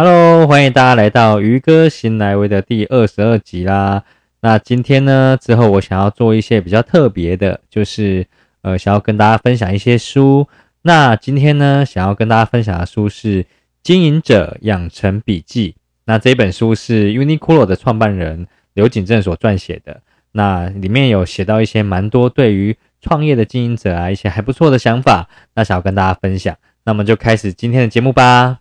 Hello，欢迎大家来到鱼哥新来威的第二十二集啦。那今天呢，之后我想要做一些比较特别的，就是呃，想要跟大家分享一些书。那今天呢，想要跟大家分享的书是《经营者养成笔记》。那这本书是 Uniqlo 的创办人刘景正所撰写的。那里面有写到一些蛮多对于创业的经营者啊，一些还不错的想法。那想要跟大家分享。那么就开始今天的节目吧。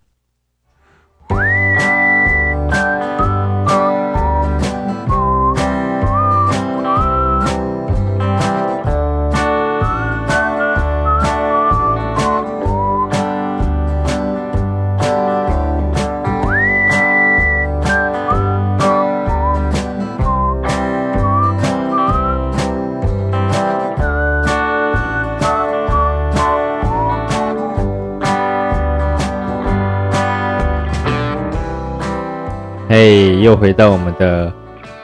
又回到我们的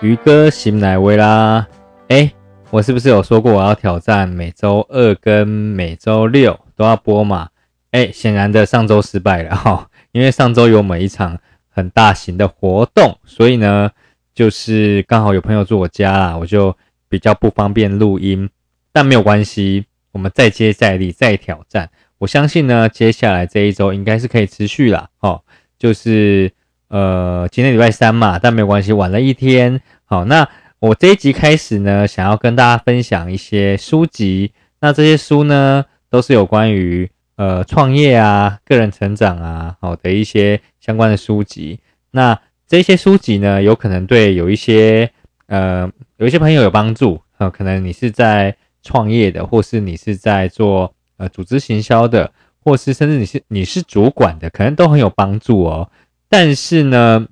鱼哥醒奶威啦！哎，我是不是有说过我要挑战每周二跟每周六都要播嘛？哎，显然的上周失败了哈，因为上周有每一场很大型的活动，所以呢，就是刚好有朋友住我家啦，我就比较不方便录音。但没有关系，我们再接再厉，再挑战。我相信呢，接下来这一周应该是可以持续啦。哦，就是。呃，今天礼拜三嘛，但没有关系，晚了一天。好，那我这一集开始呢，想要跟大家分享一些书籍。那这些书呢，都是有关于呃创业啊、个人成长啊，好的一些相关的书籍。那这些书籍呢，有可能对有一些呃有一些朋友有帮助啊，可能你是在创业的，或是你是在做呃组织行销的，或是甚至你是你是主管的，可能都很有帮助哦。但是呢，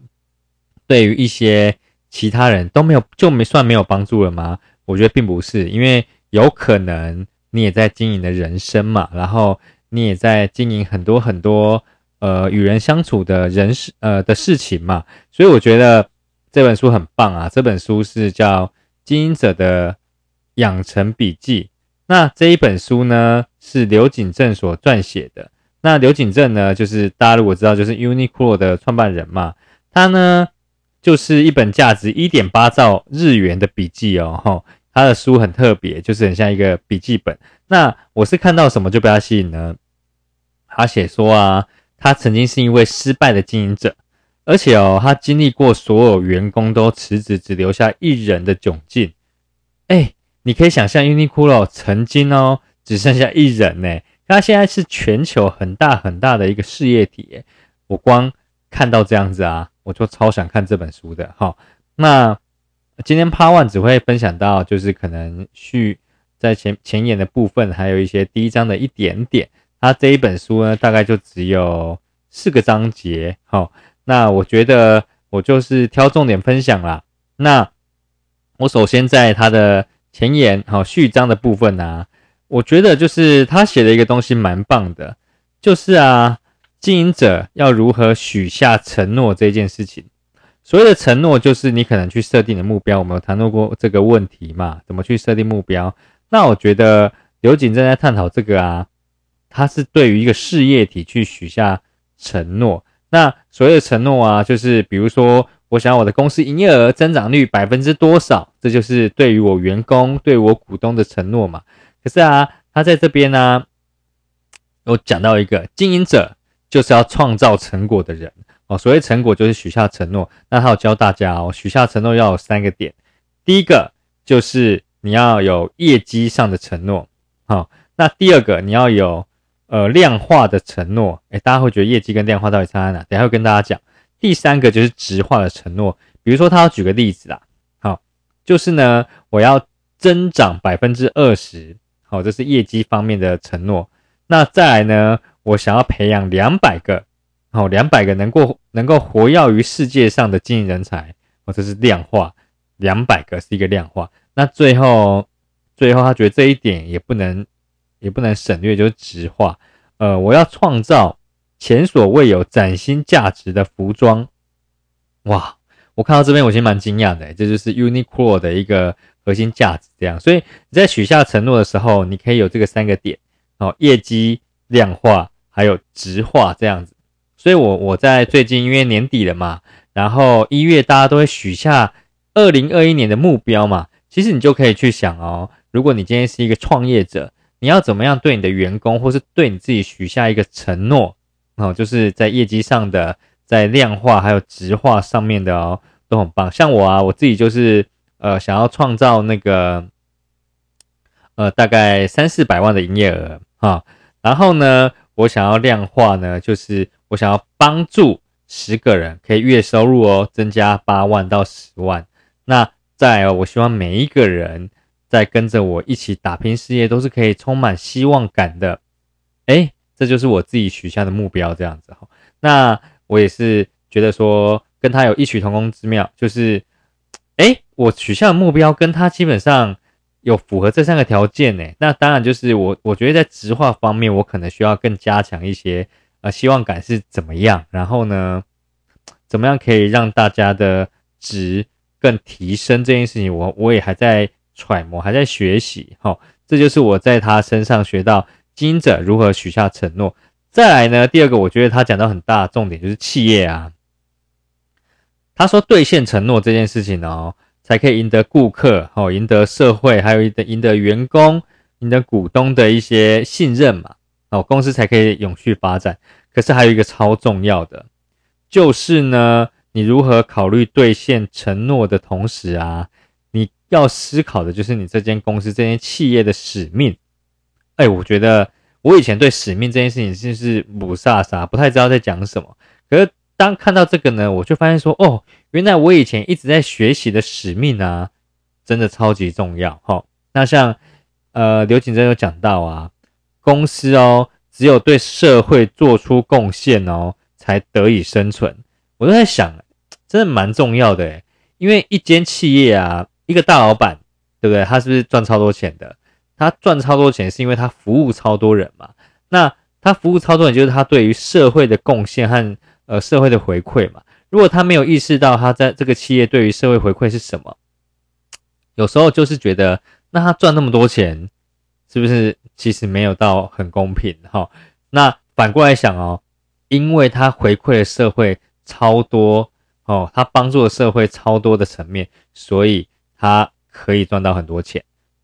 对于一些其他人都没有就没算没有帮助了吗？我觉得并不是，因为有可能你也在经营的人生嘛，然后你也在经营很多很多呃与人相处的人事呃的事情嘛，所以我觉得这本书很棒啊！这本书是叫《经营者的养成笔记》，那这一本书呢是刘景正所撰写的。那刘景正呢，就是大家如果知道，就是 Uniqlo 的创办人嘛。他呢，就是一本价值一点八兆日元的笔记哦。哈，他的书很特别，就是很像一个笔记本。那我是看到什么就被他吸引呢？他写说啊，他曾经是一位失败的经营者，而且哦，他经历过所有员工都辞职，只留下一人的窘境。哎，你可以想象 Uniqlo 曾经哦，只剩下一人呢。它现在是全球很大很大的一个事业体，我光看到这样子啊，我就超想看这本书的哈。那今天 Part One 只会分享到，就是可能序在前前言的部分，还有一些第一章的一点点。它这一本书呢，大概就只有四个章节，好，那我觉得我就是挑重点分享啦。那我首先在它的前言好序章的部分呢。我觉得就是他写的一个东西蛮棒的，就是啊，经营者要如何许下承诺这件事情。所谓的承诺，就是你可能去设定的目标。我们有谈论过这个问题嘛？怎么去设定目标？那我觉得刘景正在探讨这个啊，他是对于一个事业体去许下承诺。那所谓的承诺啊，就是比如说，我想我的公司营业额增长率百分之多少，这就是对于我员工、对我股东的承诺嘛。可是啊，他在这边呢，有讲到一个经营者就是要创造成果的人哦。所谓成果就是许下承诺。那他有教大家哦，许下承诺要有三个点。第一个就是你要有业绩上的承诺，好。那第二个你要有呃量化的承诺。诶，大家会觉得业绩跟量化到底差在哪？等下会跟大家讲。第三个就是直化的承诺。比如说他要举个例子啦，好，就是呢，我要增长百分之二十。好，这是业绩方面的承诺。那再来呢？我想要培养两百个，好，两百个能够能够活跃于世界上的经营人才。哦，这是量化，两百个是一个量化。那最后，最后他觉得这一点也不能也不能省略，就是直化。呃，我要创造前所未有崭新价值的服装。哇，我看到这边我其实蛮惊讶的，这就是 Uniqlo 的一个。核心价值这样，所以你在许下承诺的时候，你可以有这个三个点哦：业绩量化，还有直化这样子。所以我我在最近因为年底了嘛，然后一月大家都会许下二零二一年的目标嘛，其实你就可以去想哦，如果你今天是一个创业者，你要怎么样对你的员工或是对你自己许下一个承诺哦，就是在业绩上的，在量化还有直化上面的哦，都很棒。像我啊，我自己就是呃想要创造那个呃大概三四百万的营业额啊，然后呢。我想要量化呢，就是我想要帮助十个人可以月收入哦增加八万到十万。那再哦，我希望每一个人在跟着我一起打拼事业，都是可以充满希望感的。哎，这就是我自己许下的目标，这样子哈。那我也是觉得说跟他有异曲同工之妙，就是哎，我许下的目标跟他基本上。有符合这三个条件呢，那当然就是我，我觉得在直化方面，我可能需要更加强一些，呃，希望感是怎么样，然后呢，怎么样可以让大家的值更提升这件事情，我我也还在揣摩，还在学习，哈，这就是我在他身上学到经营者如何许下承诺。再来呢，第二个，我觉得他讲到很大的重点就是企业啊，他说兑现承诺这件事情哦。才可以赢得顾客，哦，赢得社会，还有赢得赢得员工、赢得股东的一些信任嘛，哦，公司才可以永续发展。可是还有一个超重要的，就是呢，你如何考虑兑现承诺的同时啊，你要思考的就是你这间公司、这间企业的使命。哎，我觉得我以前对使命这件事情就是不飒飒，不太知道在讲什么。可是当看到这个呢，我就发现说，哦。原来我以前一直在学习的使命啊，真的超级重要哈。那像呃刘景珍有讲到啊，公司哦，只有对社会做出贡献哦，才得以生存。我都在想，真的蛮重要的，因为一间企业啊，一个大老板，对不对？他是不是赚超多钱的？他赚超多钱是因为他服务超多人嘛？那他服务超多人，就是他对于社会的贡献和呃社会的回馈嘛？如果他没有意识到他在这个企业对于社会回馈是什么，有时候就是觉得，那他赚那么多钱，是不是其实没有到很公平？哈，那反过来想哦，因为他回馈了社会超多哦，他帮助了社会超多的层面，所以他可以赚到很多钱，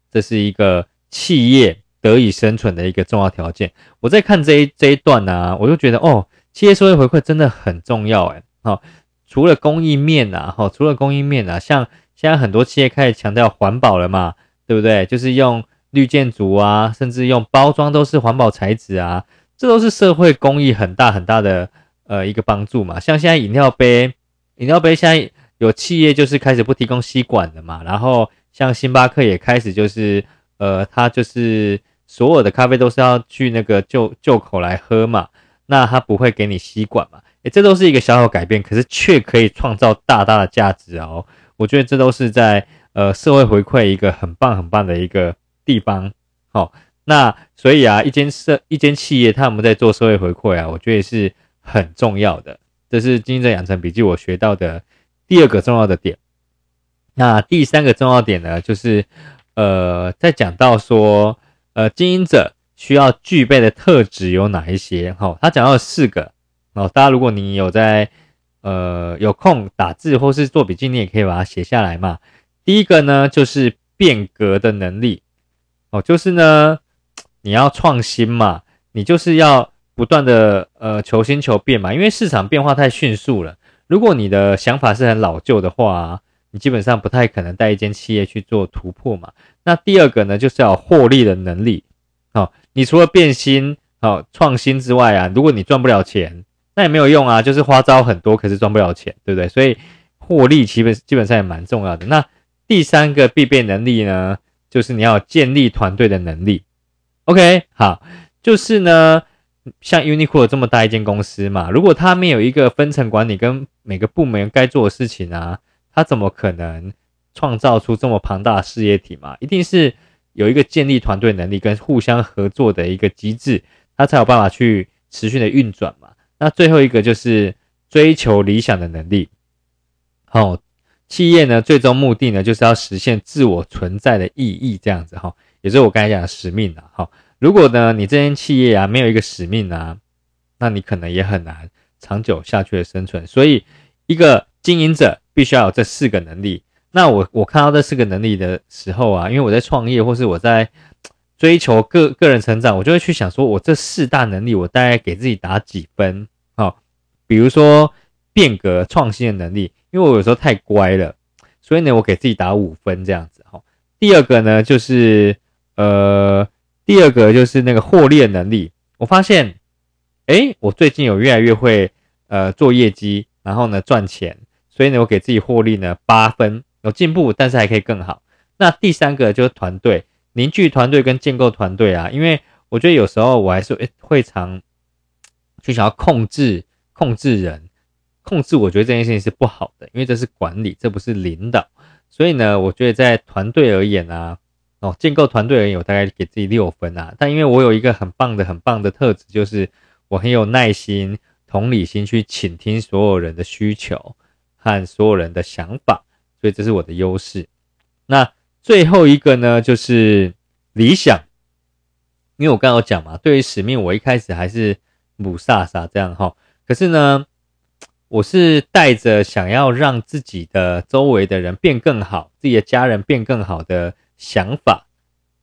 这是一个企业得以生存的一个重要条件。我在看这一这一段呢，我就觉得哦，企业社会回馈真的很重要，诶好，除了公益面呐，哈，除了公益面呐，像现在很多企业开始强调环保了嘛，对不对？就是用绿建筑啊，甚至用包装都是环保材质啊，这都是社会公益很大很大的呃一个帮助嘛。像现在饮料杯，饮料杯现在有企业就是开始不提供吸管的嘛，然后像星巴克也开始就是呃，它就是所有的咖啡都是要去那个旧旧口来喝嘛，那他不会给你吸管嘛。这都是一个小小改变，可是却可以创造大大的价值哦。我觉得这都是在呃社会回馈一个很棒很棒的一个地方。好，那所以啊，一间社一间企业，他们在做社会回馈啊，我觉得是很重要的。这是经营者养成笔记我学到的第二个重要的点。那第三个重要点呢，就是呃，在讲到说呃经营者需要具备的特质有哪一些？哈，他讲到四个。哦，大家如果你有在呃有空打字或是做笔记，你也可以把它写下来嘛。第一个呢，就是变革的能力。哦，就是呢，你要创新嘛，你就是要不断的呃求新求变嘛，因为市场变化太迅速了。如果你的想法是很老旧的话，你基本上不太可能带一间企业去做突破嘛。那第二个呢，就是要获利的能力。你除了变新、哦创新之外啊，如果你赚不了钱。那也没有用啊，就是花招很多，可是赚不了钱，对不对？所以获利基本基本上也蛮重要的。那第三个必备能力呢，就是你要建立团队的能力。OK，好，就是呢，像 Uniqlo 这么大一间公司嘛，如果他没有一个分层管理跟每个部门该做的事情啊，他怎么可能创造出这么庞大的事业体嘛？一定是有一个建立团队能力跟互相合作的一个机制，他才有办法去持续的运转嘛。那最后一个就是追求理想的能力。好，企业呢，最终目的呢，就是要实现自我存在的意义，这样子哈，也是我刚才讲的使命啊。好，如果呢，你这间企业啊没有一个使命啊，那你可能也很难长久下去的生存。所以，一个经营者必须要有这四个能力。那我我看到这四个能力的时候啊，因为我在创业或是我在追求个个人成长，我就会去想说，我这四大能力，我大概给自己打几分？好，比如说变革创新的能力，因为我有时候太乖了，所以呢，我给自己打五分这样子。好，第二个呢，就是呃，第二个就是那个获利的能力，我发现，诶，我最近有越来越会呃做业绩，然后呢赚钱，所以呢，我给自己获利呢八分。有进步，但是还可以更好。那第三个就是团队凝聚团队跟建构团队啊，因为我觉得有时候我还是会常就想要控制控制人，控制我觉得这件事情是不好的，因为这是管理，这不是领导。所以呢，我觉得在团队而言啊，哦，建构团队而言，我大概给自己六分啊。但因为我有一个很棒的很棒的特质，就是我很有耐心、同理心去倾听所有人的需求和所有人的想法。这是我的优势。那最后一个呢，就是理想。因为我刚刚讲嘛，对于使命，我一开始还是母萨萨这样哈。可是呢，我是带着想要让自己的周围的人变更好，自己的家人变更好的想法，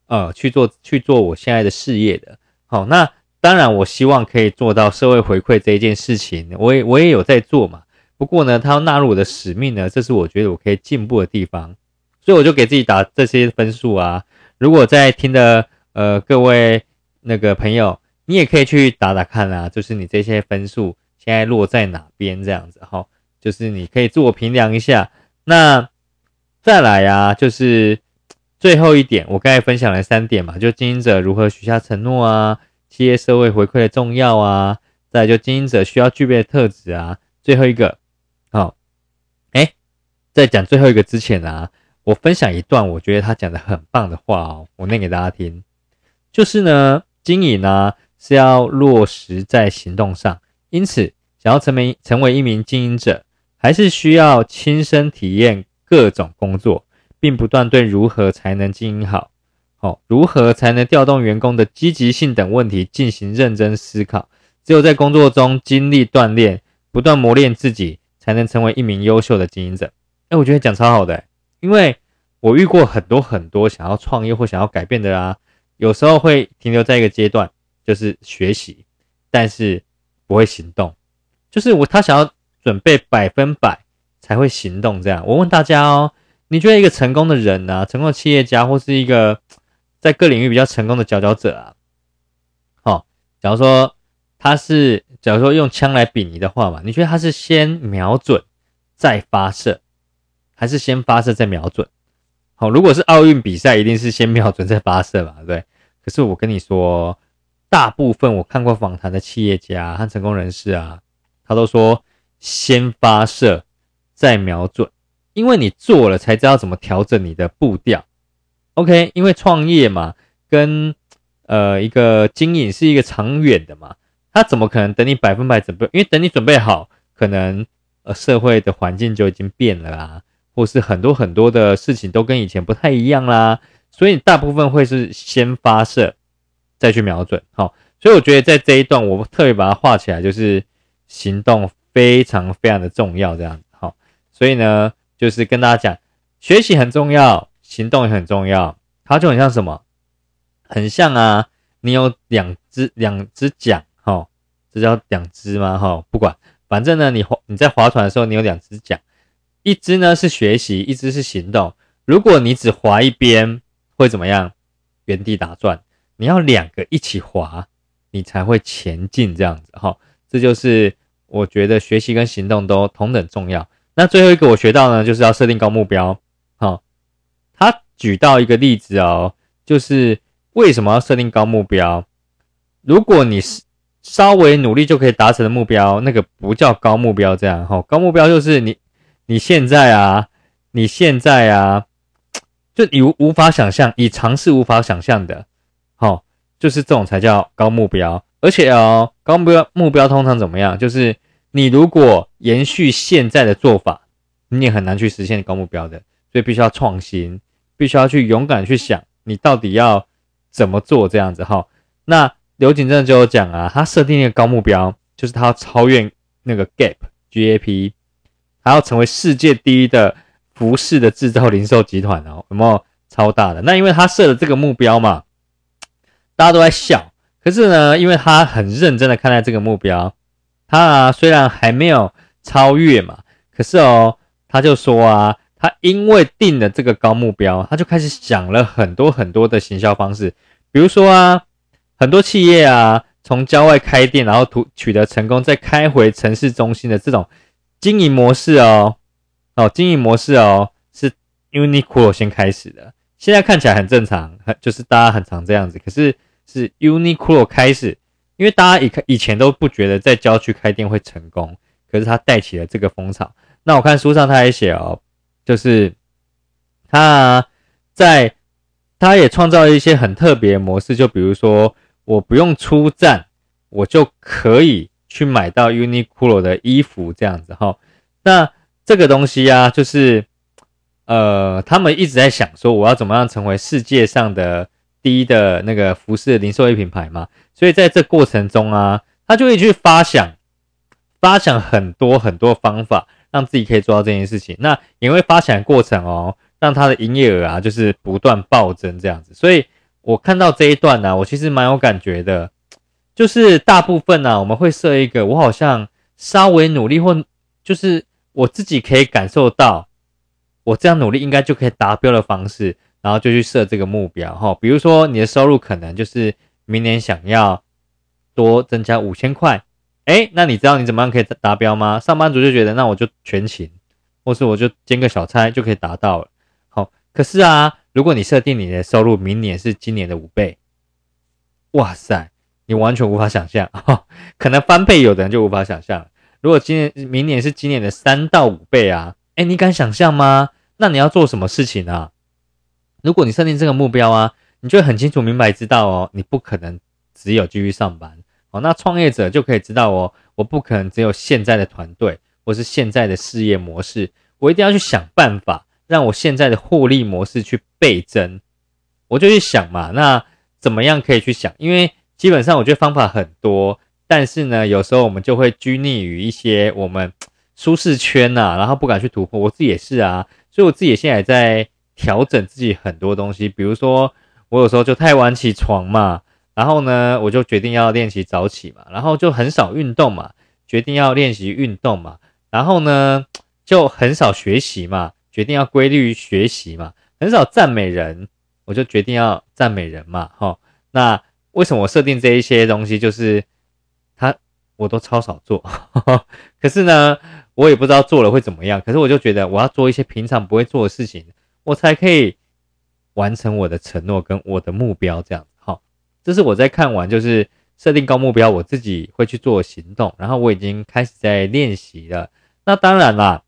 呃，去做去做我现在的事业的。好，那当然，我希望可以做到社会回馈这一件事情，我也我也有在做嘛。不过呢，他要纳入我的使命呢，这是我觉得我可以进步的地方，所以我就给自己打这些分数啊。如果在听的呃各位那个朋友，你也可以去打打看啊，就是你这些分数现在落在哪边这样子哈，就是你可以自我评量一下。那再来呀，就是最后一点，我刚才分享了三点嘛，就经营者如何许下承诺啊，企业社会回馈的重要啊，再就经营者需要具备的特质啊，最后一个。在讲最后一个之前啊，我分享一段我觉得他讲的很棒的话哦，我念给大家听。就是呢，经营呢是要落实在行动上，因此想要成为成为一名经营者，还是需要亲身体验各种工作，并不断对如何才能经营好，好如何才能调动员工的积极性等问题进行认真思考。只有在工作中经历锻炼，不断磨练自己。才能成为一名优秀的经营者。哎，我觉得讲超好的，因为我遇过很多很多想要创业或想要改变的啦，有时候会停留在一个阶段，就是学习，但是不会行动。就是我他想要准备百分百才会行动。这样，我问大家哦，你觉得一个成功的人呢，成功的企业家或是一个在各领域比较成功的佼佼者啊，好，假如说。他是，假如说用枪来比拟的话嘛，你觉得他是先瞄准再发射，还是先发射再瞄准？好，如果是奥运比赛，一定是先 瞄准再发射嘛，对。可是我跟你说，大部分我看过访谈的企业家和成功人士啊，他都说先发射再瞄准，因为你做了才知道怎么调整你的步调。OK，因为创业嘛，跟呃一个经营是一个长远的嘛。他怎么可能等你百分百准备？因为等你准备好，可能呃社会的环境就已经变了啦，或是很多很多的事情都跟以前不太一样啦，所以大部分会是先发射，再去瞄准。好，所以我觉得在这一段，我特别把它画起来，就是行动非常非常的重要，这样子。好，所以呢，就是跟大家讲，学习很重要，行动也很重要。它就很像什么？很像啊，你有两只两只桨。哈这叫两只吗？哈，不管，反正呢，你划你在划船的时候，你有两只桨，一只呢是学习，一只是行动。如果你只划一边，会怎么样？原地打转。你要两个一起划，你才会前进。这样子，哈，这就是我觉得学习跟行动都同等重要。那最后一个我学到呢，就是要设定高目标。好，他举到一个例子哦，就是为什么要设定高目标？如果你是稍微努力就可以达成的目标，那个不叫高目标，这样哈。高目标就是你你现在啊，你现在啊，就你无无法想象，你尝试无法想象的，好，就是这种才叫高目标。而且哦，高目标目标通常怎么样？就是你如果延续现在的做法，你也很难去实现高目标的。所以必须要创新，必须要去勇敢去想，你到底要怎么做这样子哈。那。刘景正就有讲啊，他设定一个高目标，就是他要超越那个 Gap GAP，还要成为世界第一的服饰的制造零售集团哦，有没有超大的？那因为他设了这个目标嘛，大家都在笑。可是呢，因为他很认真的看待这个目标，他啊虽然还没有超越嘛，可是哦，他就说啊，他因为定了这个高目标，他就开始想了很多很多的行销方式，比如说啊，很多企业啊，从郊外开店，然后图取得成功，再开回城市中心的这种经营模式哦，哦，经营模式哦，是 Uniqlo 先开始的，现在看起来很正常，就是大家很常这样子，可是。是 Uniqlo 开始，因为大家以以前都不觉得在郊区开店会成功，可是他带起了这个风潮。那我看书上他还写哦，就是他在他也创造了一些很特别的模式，就比如说我不用出站，我就可以去买到 Uniqlo 的衣服这样子哈。那这个东西啊，就是呃，他们一直在想说，我要怎么样成为世界上的。第一的那个服饰零售业品牌嘛，所以在这过程中啊，他就会去发想，发想很多很多方法，让自己可以做到这件事情。那也会发想过程哦，让他的营业额啊，就是不断暴增这样子。所以我看到这一段呢，我其实蛮有感觉的，就是大部分呢，我们会设一个，我好像稍微努力或就是我自己可以感受到，我这样努力应该就可以达标的方式。然后就去设这个目标哈，比如说你的收入可能就是明年想要多增加五千块，哎，那你知道你怎么样可以达标吗？上班族就觉得那我就全勤，或是我就兼个小差就可以达到了。好，可是啊，如果你设定你的收入明年是今年的五倍，哇塞，你完全无法想象，可能翻倍，有的人就无法想象。如果今年明年是今年的三到五倍啊，哎，你敢想象吗？那你要做什么事情啊？如果你设定这个目标啊，你就很清楚明白知道哦，你不可能只有继续上班哦。那创业者就可以知道哦，我不可能只有现在的团队或是现在的事业模式，我一定要去想办法让我现在的获利模式去倍增。我就去想嘛，那怎么样可以去想？因为基本上我觉得方法很多，但是呢，有时候我们就会拘泥于一些我们舒适圈呐，然后不敢去突破。我自己也是啊，所以我自己现在也在。调整自己很多东西，比如说我有时候就太晚起床嘛，然后呢，我就决定要练习早起嘛，然后就很少运动嘛，决定要练习运动嘛，然后呢，就很少学习嘛，决定要规律学习嘛，很少赞美人，我就决定要赞美人嘛，哈，那为什么我设定这一些东西，就是他我都超少做，可是呢，我也不知道做了会怎么样，可是我就觉得我要做一些平常不会做的事情。我才可以完成我的承诺跟我的目标，这样好。这是我在看完就是设定高目标，我自己会去做行动，然后我已经开始在练习了。那当然啦，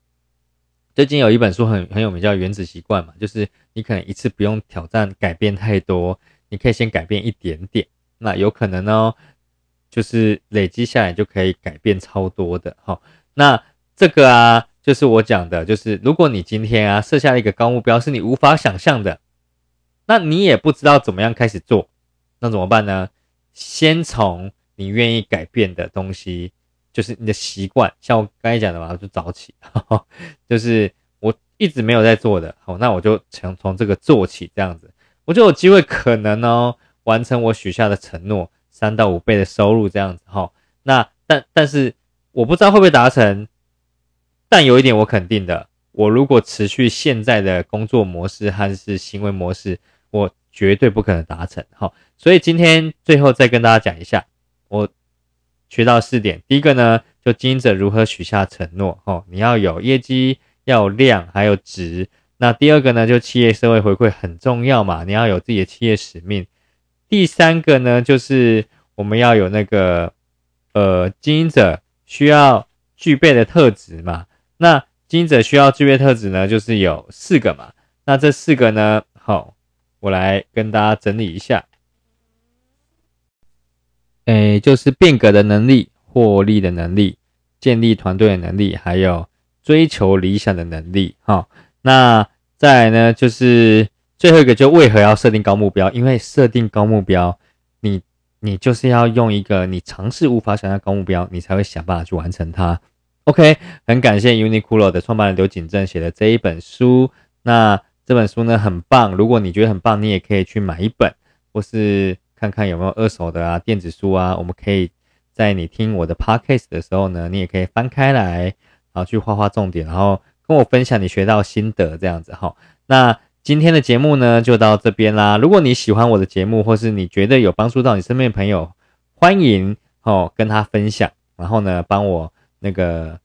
最近有一本书很很有名，叫《原子习惯》嘛，就是你可能一次不用挑战改变太多，你可以先改变一点点，那有可能呢，就是累积下来就可以改变超多的。好，那这个啊。就是我讲的，就是如果你今天啊设下了一个高目标，是你无法想象的，那你也不知道怎么样开始做，那怎么办呢？先从你愿意改变的东西，就是你的习惯，像我刚才讲的嘛，就早起，就是我一直没有在做的，好，那我就从从这个做起，这样子，我就有机会可能哦完成我许下的承诺，三到五倍的收入这样子，哈，那但但是我不知道会不会达成。但有一点我肯定的，我如果持续现在的工作模式还是行为模式，我绝对不可能达成。哈，所以今天最后再跟大家讲一下，我学到四点。第一个呢，就经营者如何许下承诺。哈，你要有业绩，要有量，还有值。那第二个呢，就企业社会回馈很重要嘛，你要有自己的企业使命。第三个呢，就是我们要有那个呃经营者需要具备的特质嘛。那经营者需要具备特质呢，就是有四个嘛。那这四个呢，好，我来跟大家整理一下。诶，就是变革的能力、获利的能力、建立团队的能力，还有追求理想的能力。好，那再来呢，就是最后一个，就为何要设定高目标？因为设定高目标，你你就是要用一个你尝试无法想象高目标，你才会想办法去完成它。OK，很感谢 Uniqlo 的创办人刘景正写的这一本书。那这本书呢很棒，如果你觉得很棒，你也可以去买一本，或是看看有没有二手的啊电子书啊。我们可以在你听我的 Podcast 的时候呢，你也可以翻开来，然后去画画重点，然后跟我分享你学到心得这样子哈。那今天的节目呢就到这边啦。如果你喜欢我的节目，或是你觉得有帮助到你身边的朋友，欢迎哦跟他分享，然后呢帮我那个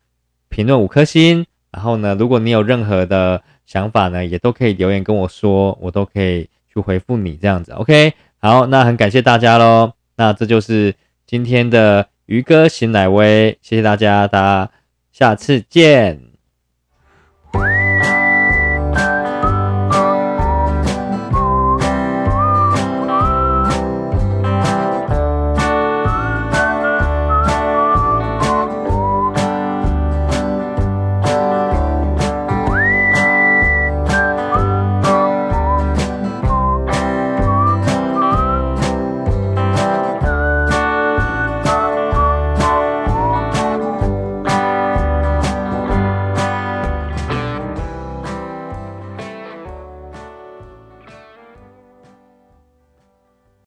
评论五颗星。然后呢，如果你有任何的想法呢，也都可以留言跟我说，我都可以去回复你这样子。OK，好，那很感谢大家喽。那这就是今天的鱼哥醒奶威，谢谢大家，大家下次见。